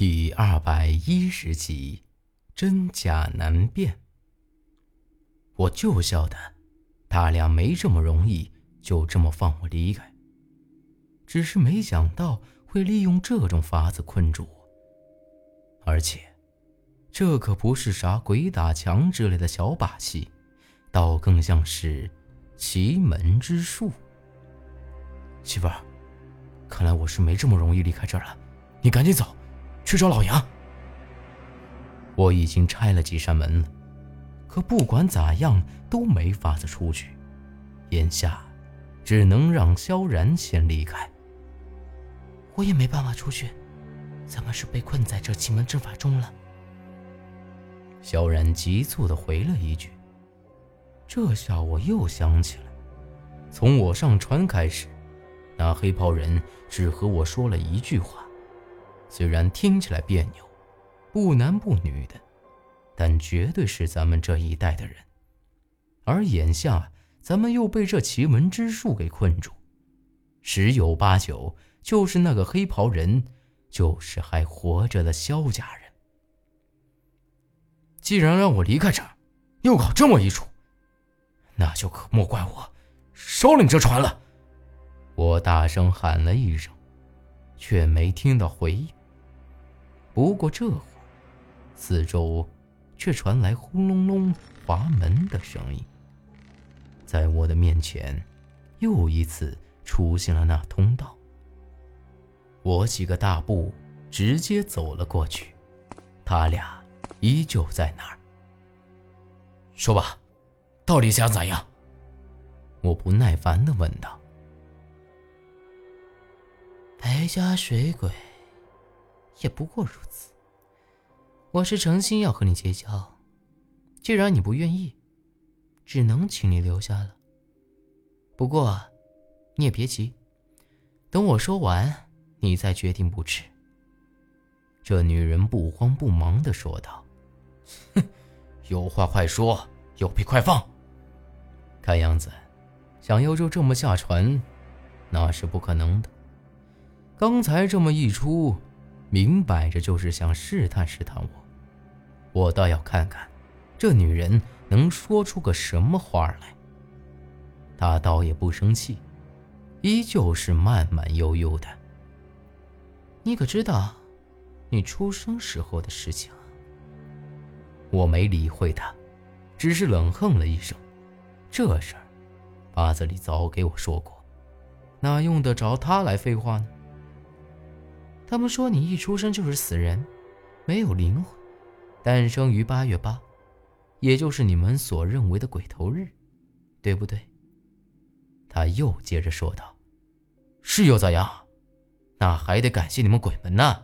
第二百一十集，真假难辨。我就晓得，他俩没这么容易就这么放我离开。只是没想到会利用这种法子困住我，而且，这可不是啥鬼打墙之类的小把戏，倒更像是奇门之术。媳妇儿，看来我是没这么容易离开这儿了，你赶紧走。去找老杨。我已经拆了几扇门了，可不管咋样都没法子出去。眼下，只能让萧然先离开。我也没办法出去，咱们是被困在这奇门阵法中了。萧然急促的回了一句。这下我又想起来，从我上船开始，那黑袍人只和我说了一句话。虽然听起来别扭，不男不女的，但绝对是咱们这一代的人。而眼下咱们又被这奇门之术给困住，十有八九就是那个黑袍人，就是还活着的萧家人。既然让我离开这儿，又搞这么一出，那就可莫怪我烧了你这船了！我大声喊了一声，却没听到回应。不过这会儿，四周却传来轰隆隆滑门的声音。在我的面前，又一次出现了那通道。我几个大步直接走了过去，他俩依旧在那儿。说吧，到底想咋样？我不耐烦的问道。白家水鬼。也不过如此。我是诚心要和你结交，既然你不愿意，只能请你留下了。不过，你也别急，等我说完，你再决定不迟。这女人不慌不忙的说道：“哼，有话快说，有屁快放。看样子，想要就这么下船，那是不可能的。刚才这么一出。”明摆着就是想试探试探我，我倒要看看，这女人能说出个什么话来。她倒也不生气，依旧是慢慢悠悠的。你可知道，你出生时候的事情？我没理会她，只是冷哼了一声。这事儿，八字里早给我说过，哪用得着他来废话呢？他们说你一出生就是死人，没有灵魂，诞生于八月八，也就是你们所认为的鬼头日，对不对？他又接着说道：“是又咋样？那还得感谢你们鬼门呢，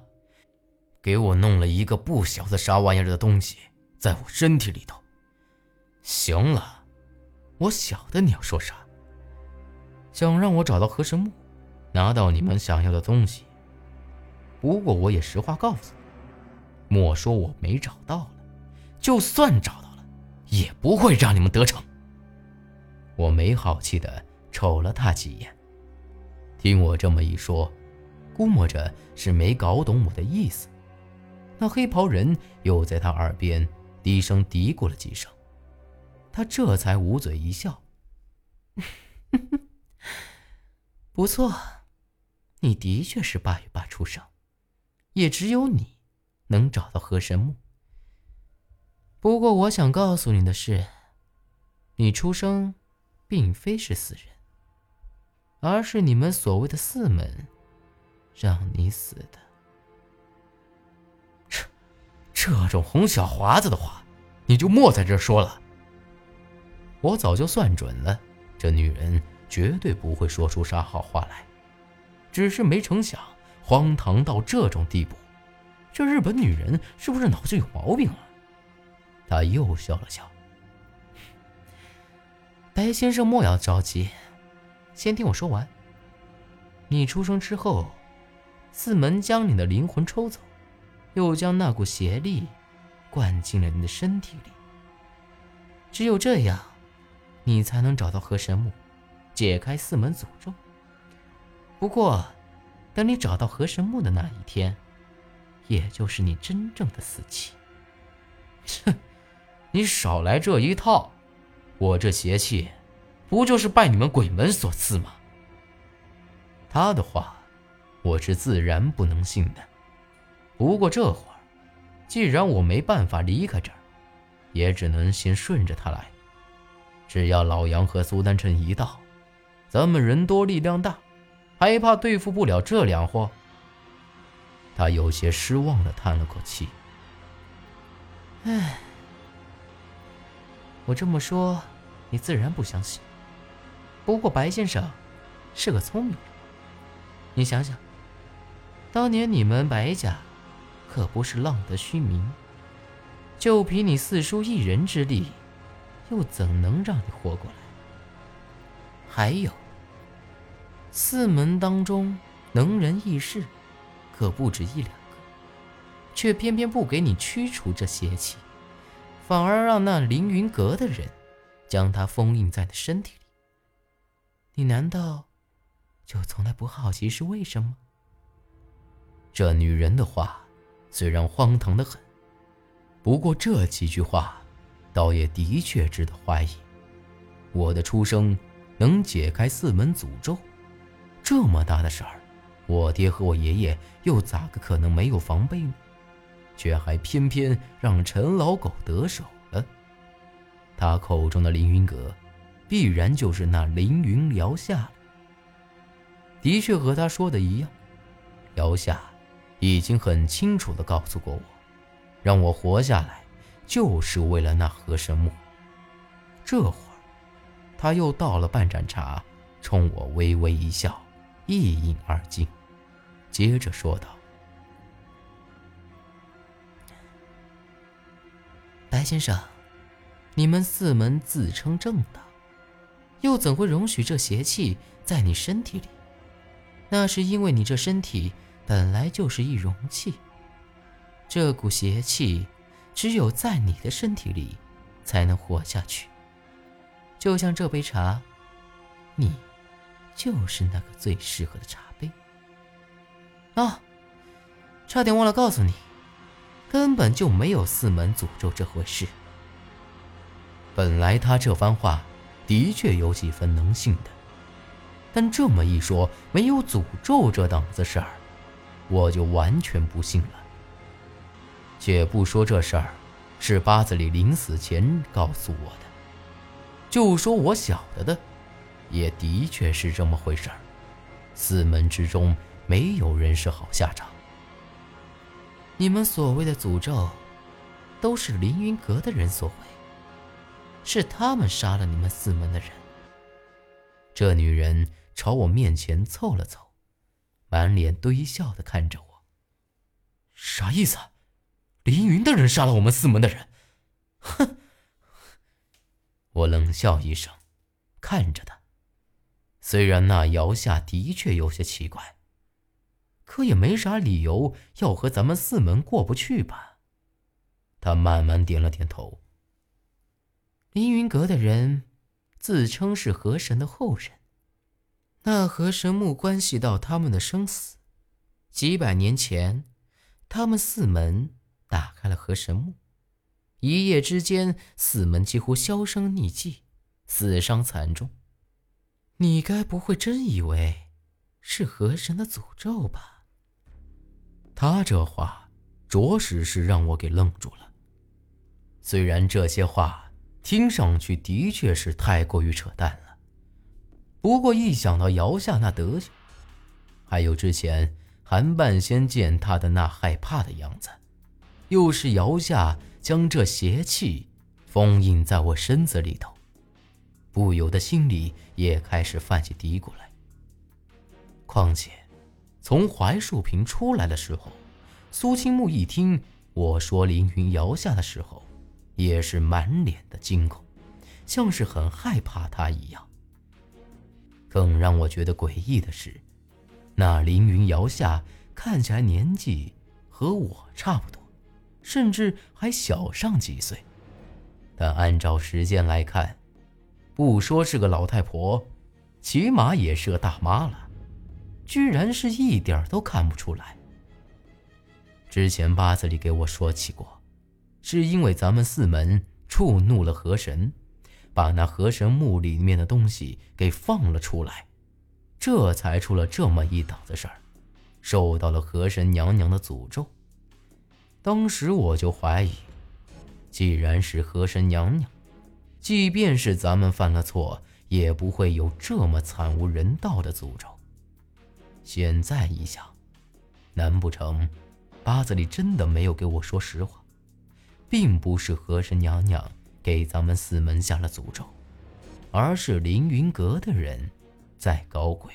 给我弄了一个不晓得啥玩意儿的东西在我身体里头。行了，我晓得你要说啥，想让我找到河神木，拿到你们想要的东西。”不过我也实话告诉你，莫说我没找到了，就算找到了，也不会让你们得逞。我没好气的瞅了他几眼，听我这么一说，估摸着是没搞懂我的意思。那黑袍人又在他耳边低声嘀咕了几声，他这才捂嘴一笑：“ 不错，你的确是八月八出生。”也只有你能找到河神木。不过，我想告诉你的是，你出生并非是死人，而是你们所谓的四门让你死的。这这种哄小华子的话，你就莫在这说了。我早就算准了，这女人绝对不会说出啥好话来，只是没成想。荒唐到这种地步，这日本女人是不是脑子有毛病啊？他又笑了笑。白先生莫要着急，先听我说完。你出生之后，四门将你的灵魂抽走，又将那股邪力灌进了你的身体里。只有这样，你才能找到河神木，解开四门诅咒。不过。等你找到河神木的那一天，也就是你真正的死期。哼，你少来这一套！我这邪气，不就是拜你们鬼门所赐吗？他的话，我是自然不能信的。不过这会儿，既然我没办法离开这儿，也只能先顺着他来。只要老杨和苏丹臣一到，咱们人多力量大，还怕对付不了这两货？他有些失望的叹了口气。唉，我这么说，你自然不相信。不过白先生是个聪明人，你想想，当年你们白家可不是浪得虚名，就凭你四叔一人之力，又怎能让你活过来？还有，四门当中能人异士，可不止一两个。却偏偏不给你驱除这邪气，反而让那凌云阁的人将它封印在你身体里。你难道就从来不好奇是为什么？这女人的话虽然荒唐的很，不过这几句话倒也的确值得怀疑。我的出生能解开四门诅咒，这么大的事儿，我爹和我爷爷又咋个可能没有防备呢？却还偏偏让陈老狗得手了。他口中的凌云阁，必然就是那凌云瑶夏了。的确和他说的一样，瑶夏已经很清楚地告诉过我，让我活下来就是为了那河神木。这会儿，他又倒了半盏茶，冲我微微一笑，一饮而尽，接着说道。白先生，你们四门自称正道，又怎会容许这邪气在你身体里？那是因为你这身体本来就是一容器，这股邪气只有在你的身体里才能活下去。就像这杯茶，你就是那个最适合的茶杯。啊，差点忘了告诉你。根本就没有四门诅咒这回事。本来他这番话的确有几分能信的，但这么一说，没有诅咒这档子事儿，我就完全不信了。且不说这事儿是八子里临死前告诉我的，就说我晓得的，也的确是这么回事儿。四门之中没有人是好下场。你们所谓的诅咒，都是凌云阁的人所为，是他们杀了你们四门的人。这女人朝我面前凑了凑，满脸堆笑的看着我。啥意思？凌云的人杀了我们四门的人？哼！我冷笑一声，看着他。虽然那瑶夏的确有些奇怪。可也没啥理由要和咱们四门过不去吧？他慢慢点了点头。凌云阁的人自称是河神的后人，那河神墓关系到他们的生死。几百年前，他们四门打开了河神墓，一夜之间，四门几乎销声匿迹，死伤惨重。你该不会真以为是河神的诅咒吧？他这话着实是让我给愣住了。虽然这些话听上去的确是太过于扯淡了，不过一想到姚夏那德行，还有之前韩半仙见他的那害怕的样子，又是姚夏将这邪气封印在我身子里头，不由得心里也开始泛起嘀咕来。况且。从槐树坪出来的时候，苏青木一听我说凌云摇下的时候，也是满脸的惊恐，像是很害怕他一样。更让我觉得诡异的是，那凌云摇下看起来年纪和我差不多，甚至还小上几岁，但按照时间来看，不说是个老太婆，起码也是个大妈了。居然是一点都看不出来。之前八字里给我说起过，是因为咱们四门触怒了河神，把那河神墓里面的东西给放了出来，这才出了这么一档子事儿，受到了河神娘娘的诅咒。当时我就怀疑，既然是河神娘娘，即便是咱们犯了错，也不会有这么惨无人道的诅咒。现在一想，难不成八子里真的没有给我说实话，并不是河神娘娘给咱们四门下了诅咒，而是凌云阁的人在搞鬼？